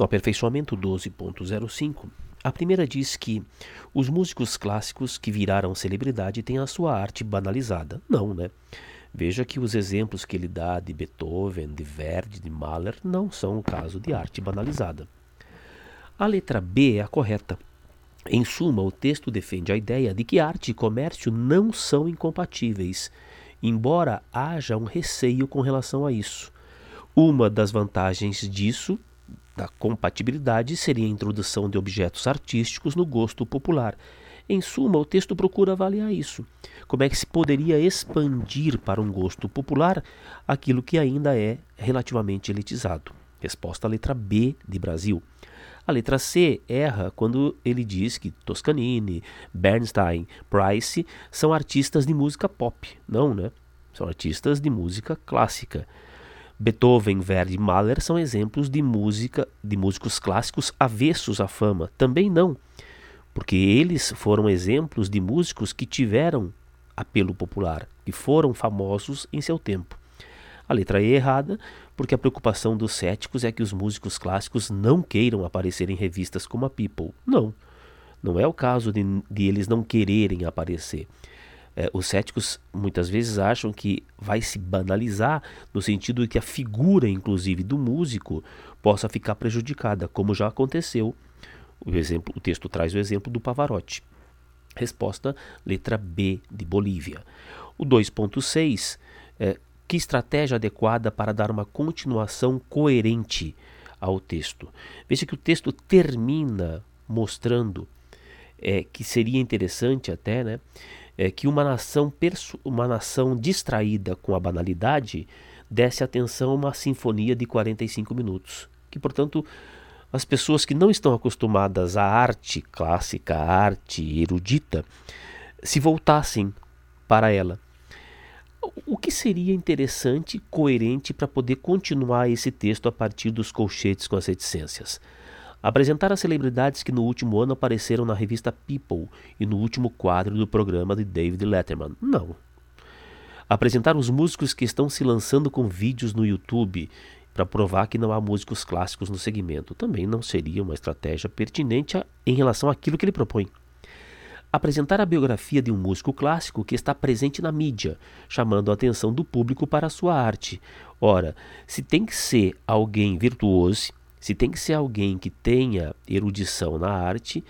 No aperfeiçoamento 12.05, a primeira diz que os músicos clássicos que viraram celebridade têm a sua arte banalizada. Não, né? Veja que os exemplos que ele dá de Beethoven, de Verdi, de Mahler não são o caso de arte banalizada. A letra B é a correta. Em suma, o texto defende a ideia de que arte e comércio não são incompatíveis, embora haja um receio com relação a isso. Uma das vantagens disso da compatibilidade seria a introdução de objetos artísticos no gosto popular. Em suma, o texto procura avaliar isso. Como é que se poderia expandir para um gosto popular aquilo que ainda é relativamente elitizado? Resposta à letra B de Brasil. A letra C erra quando ele diz que Toscanini, Bernstein, Price são artistas de música pop. Não, né? São artistas de música clássica. Beethoven, Verdi e Mahler são exemplos de música de músicos clássicos avessos à fama. Também não, porque eles foram exemplos de músicos que tiveram apelo popular, que foram famosos em seu tempo. A letra E é errada, porque a preocupação dos céticos é que os músicos clássicos não queiram aparecer em revistas como a People. Não, não é o caso de, de eles não quererem aparecer é, os céticos muitas vezes acham que vai se banalizar no sentido de que a figura, inclusive, do músico possa ficar prejudicada, como já aconteceu. O, exemplo, o texto traz o exemplo do Pavarotti. Resposta, letra B de Bolívia. O 2.6, é, que estratégia adequada para dar uma continuação coerente ao texto? Veja que o texto termina mostrando é, que seria interessante até, né? É, que uma nação, uma nação distraída com a banalidade desse atenção a uma sinfonia de 45 minutos. Que, portanto, as pessoas que não estão acostumadas à arte clássica, à arte erudita, se voltassem para ela. O que seria interessante, coerente para poder continuar esse texto a partir dos colchetes com as reticências? Apresentar as celebridades que no último ano apareceram na revista People e no último quadro do programa de David Letterman. Não. Apresentar os músicos que estão se lançando com vídeos no YouTube para provar que não há músicos clássicos no segmento. Também não seria uma estratégia pertinente a, em relação àquilo que ele propõe. Apresentar a biografia de um músico clássico que está presente na mídia, chamando a atenção do público para a sua arte. Ora, se tem que ser alguém virtuoso, se tem que ser alguém que tenha erudição na arte,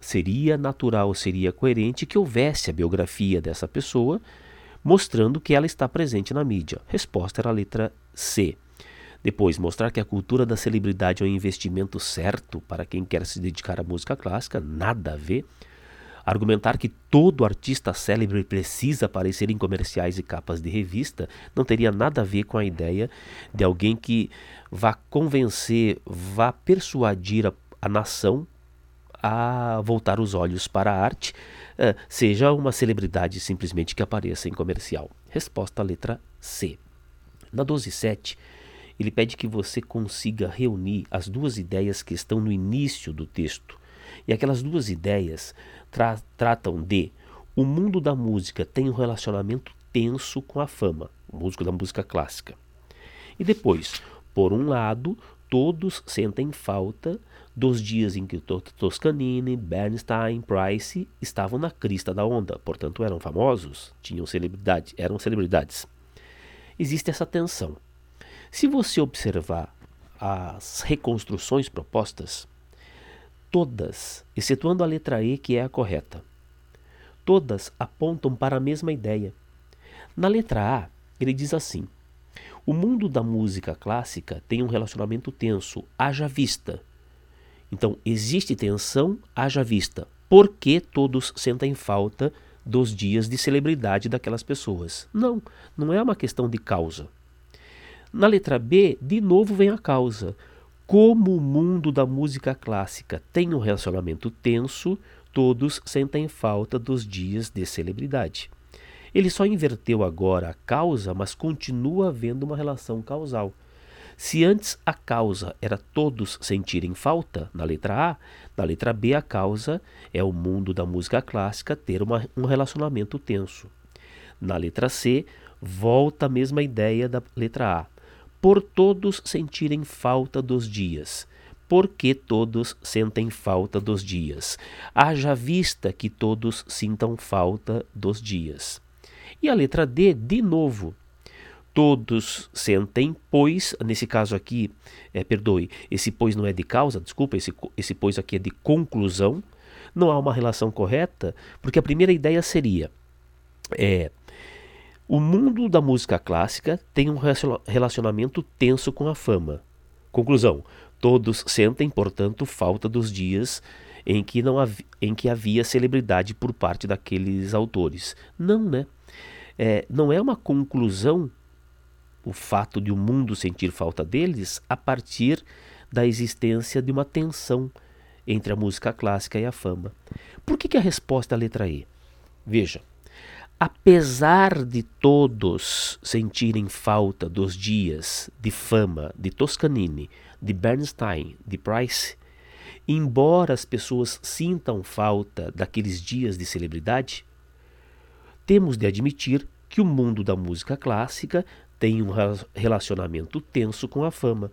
seria natural, seria coerente que houvesse a biografia dessa pessoa mostrando que ela está presente na mídia. Resposta era a letra C. Depois, mostrar que a cultura da celebridade é um investimento certo para quem quer se dedicar à música clássica, nada a ver. Argumentar que todo artista célebre precisa aparecer em comerciais e capas de revista não teria nada a ver com a ideia de alguém que vá convencer, vá persuadir a, a nação a voltar os olhos para a arte, uh, seja uma celebridade simplesmente que apareça em comercial. Resposta letra C. Na 12.7, ele pede que você consiga reunir as duas ideias que estão no início do texto. E aquelas duas ideias tra tratam de o mundo da música tem um relacionamento tenso com a fama, o músico da música clássica. E depois, por um lado, todos sentem falta dos dias em que Toscanini, Bernstein, Price estavam na crista da onda, portanto eram famosos, tinham celebridade, eram celebridades. Existe essa tensão. Se você observar as reconstruções propostas, Todas, excetuando a letra E, que é a correta. Todas apontam para a mesma ideia. Na letra A, ele diz assim: O mundo da música clássica tem um relacionamento tenso, haja vista. Então, existe tensão, haja vista. Por que todos sentem falta dos dias de celebridade daquelas pessoas? Não, não é uma questão de causa. Na letra B, de novo vem a causa. Como o mundo da música clássica tem um relacionamento tenso, todos sentem falta dos dias de celebridade. Ele só inverteu agora a causa, mas continua havendo uma relação causal. Se antes a causa era todos sentirem falta, na letra A, na letra B a causa é o mundo da música clássica ter uma, um relacionamento tenso. Na letra C, volta a mesma ideia da letra A por todos sentirem falta dos dias. porque todos sentem falta dos dias. Haja vista que todos sintam falta dos dias. E a letra D, de novo, todos sentem, pois, nesse caso aqui, é, perdoe, esse pois não é de causa, desculpa, esse, esse pois aqui é de conclusão, não há uma relação correta, porque a primeira ideia seria, é, o mundo da música clássica tem um relacionamento tenso com a fama. Conclusão, todos sentem, portanto, falta dos dias em que, não havia, em que havia celebridade por parte daqueles autores. Não, né? É, não é uma conclusão o fato de o mundo sentir falta deles a partir da existência de uma tensão entre a música clássica e a fama. Por que, que a resposta é a letra E? Veja, apesar de todos sentirem falta dos dias de fama de Toscanini, de Bernstein, de Price, embora as pessoas sintam falta daqueles dias de celebridade, temos de admitir que o mundo da música clássica tem um relacionamento tenso com a fama.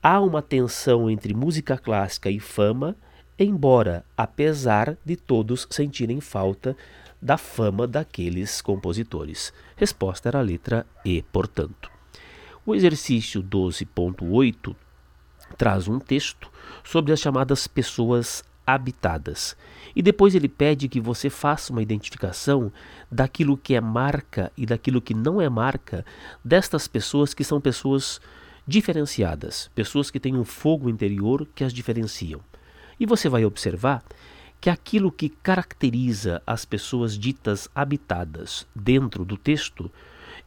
Há uma tensão entre música clássica e fama, embora, apesar de todos sentirem falta da fama daqueles compositores. Resposta era a letra E, portanto. O exercício 12.8 traz um texto sobre as chamadas pessoas habitadas. E depois ele pede que você faça uma identificação daquilo que é marca e daquilo que não é marca destas pessoas que são pessoas diferenciadas, pessoas que têm um fogo interior que as diferenciam. E você vai observar que aquilo que caracteriza as pessoas ditas habitadas dentro do texto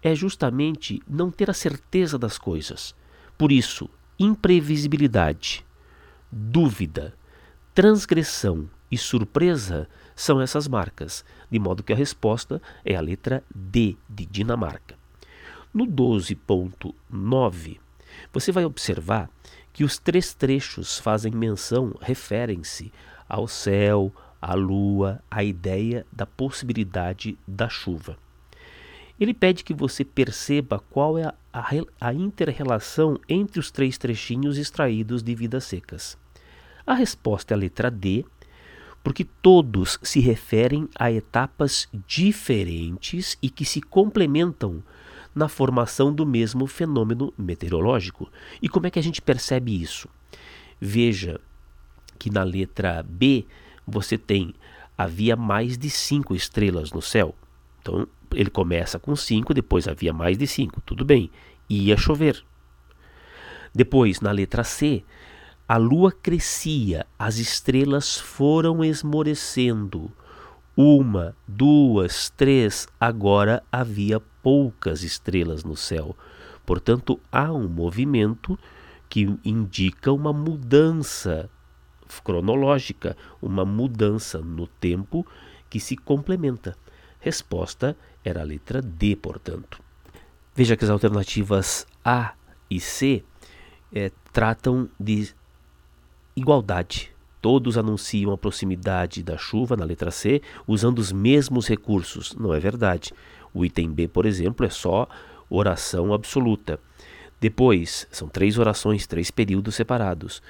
é justamente não ter a certeza das coisas. Por isso, imprevisibilidade, dúvida, transgressão e surpresa são essas marcas, de modo que a resposta é a letra D de Dinamarca. No 12.9, você vai observar que os três trechos fazem menção, referem-se ao céu, à lua, à ideia da possibilidade da chuva. Ele pede que você perceba qual é a, a, a inter-relação entre os três trechinhos extraídos de Vidas Secas. A resposta é a letra D, porque todos se referem a etapas diferentes e que se complementam na formação do mesmo fenômeno meteorológico. E como é que a gente percebe isso? Veja que na letra B você tem havia mais de cinco estrelas no céu. Então ele começa com cinco, depois havia mais de cinco. Tudo bem, ia chover. Depois, na letra C, a lua crescia, as estrelas foram esmorecendo. Uma, duas, três, agora havia poucas estrelas no céu. Portanto, há um movimento que indica uma mudança cronológica, uma mudança no tempo que se complementa. Resposta era a letra D, portanto. Veja que as alternativas A e C é, tratam de igualdade. Todos anunciam a proximidade da chuva, na letra C, usando os mesmos recursos. Não é verdade. O item B, por exemplo, é só oração absoluta. Depois, são três orações, três períodos separados.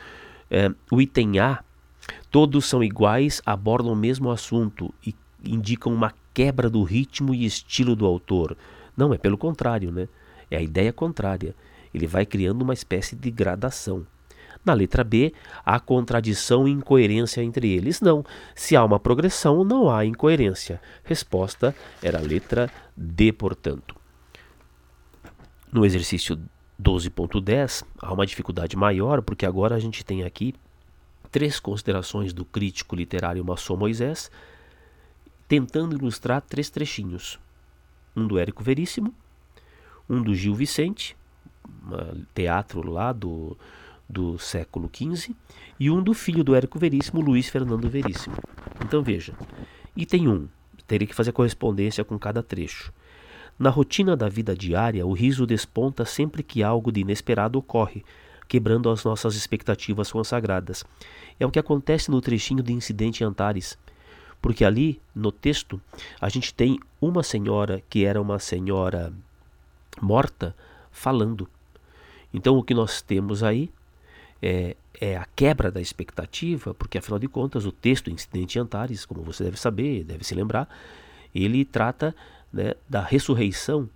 É, o item A, todos são iguais, abordam o mesmo assunto e indicam uma quebra do ritmo e estilo do autor. Não, é pelo contrário, né? É a ideia contrária. Ele vai criando uma espécie de gradação. Na letra B, há contradição e incoerência entre eles. Não. Se há uma progressão, não há incoerência. Resposta era a letra D, portanto. No exercício 12.10, há uma dificuldade maior, porque agora a gente tem aqui três considerações do crítico literário Maçom Moisés, tentando ilustrar três trechinhos. Um do Érico Veríssimo, um do Gil Vicente, teatro lá do do século XV e um do filho do Érico Veríssimo, Luiz Fernando Veríssimo. Então veja, item 1, teria que fazer correspondência com cada trecho. Na rotina da vida diária, o riso desponta sempre que algo de inesperado ocorre, quebrando as nossas expectativas consagradas. É o que acontece no trechinho de Incidente Antares, porque ali, no texto, a gente tem uma senhora que era uma senhora morta falando. Então o que nós temos aí é, é a quebra da expectativa, porque afinal de contas o texto Incidente Antares, como você deve saber, deve se lembrar, ele trata né, da ressurreição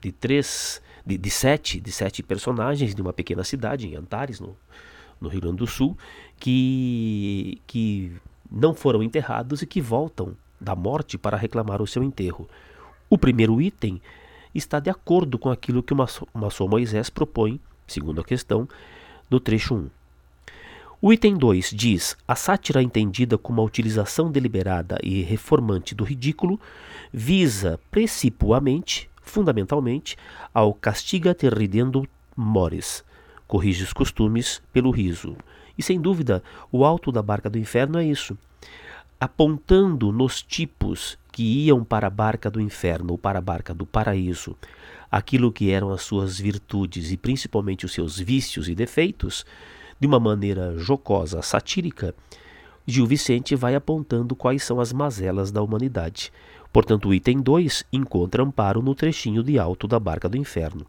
de três, de, de, sete, de sete personagens de uma pequena cidade em Antares, no, no Rio Grande do Sul, que, que não foram enterrados e que voltam da morte para reclamar o seu enterro. O primeiro item está de acordo com aquilo que o maçom Moisés propõe, segundo a questão, no trecho 1. O item 2 diz: a sátira entendida como a utilização deliberada e reformante do ridículo visa precipuamente, fundamentalmente, ao castiga ter ridendo mores, corrige os costumes pelo riso. E sem dúvida, o alto da barca do inferno é isso. Apontando nos tipos que iam para a barca do inferno ou para a barca do paraíso, aquilo que eram as suas virtudes e principalmente os seus vícios e defeitos, de uma maneira jocosa, satírica, Gil Vicente vai apontando quais são as mazelas da humanidade. Portanto, o item 2 encontra amparo no trechinho de alto da barca do inferno.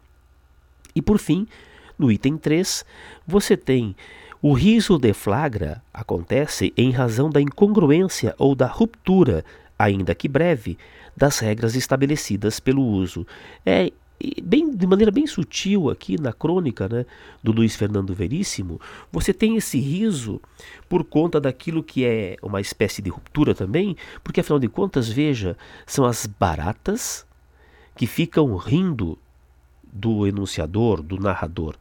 E por fim, no item 3, você tem o riso de flagra acontece em razão da incongruência ou da ruptura, ainda que breve, das regras estabelecidas pelo uso. É bem, de maneira bem sutil aqui na crônica né, do Luiz Fernando Veríssimo, você tem esse riso por conta daquilo que é uma espécie de ruptura também, porque afinal de contas, veja, são as baratas que ficam rindo do enunciador, do narrador.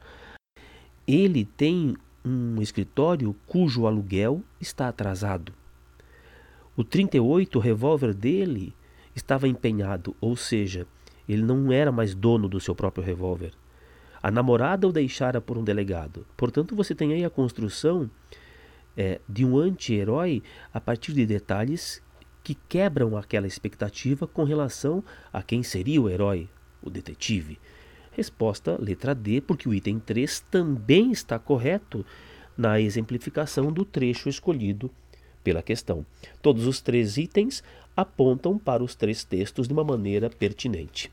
Ele tem um escritório cujo aluguel está atrasado. O 38 revólver dele estava empenhado, ou seja, ele não era mais dono do seu próprio revólver. A namorada o deixara por um delegado. Portanto, você tem aí a construção é, de um anti-herói a partir de detalhes que quebram aquela expectativa com relação a quem seria o herói, o detetive. Resposta letra D, porque o item 3 também está correto na exemplificação do trecho escolhido pela questão. Todos os três itens apontam para os três textos de uma maneira pertinente.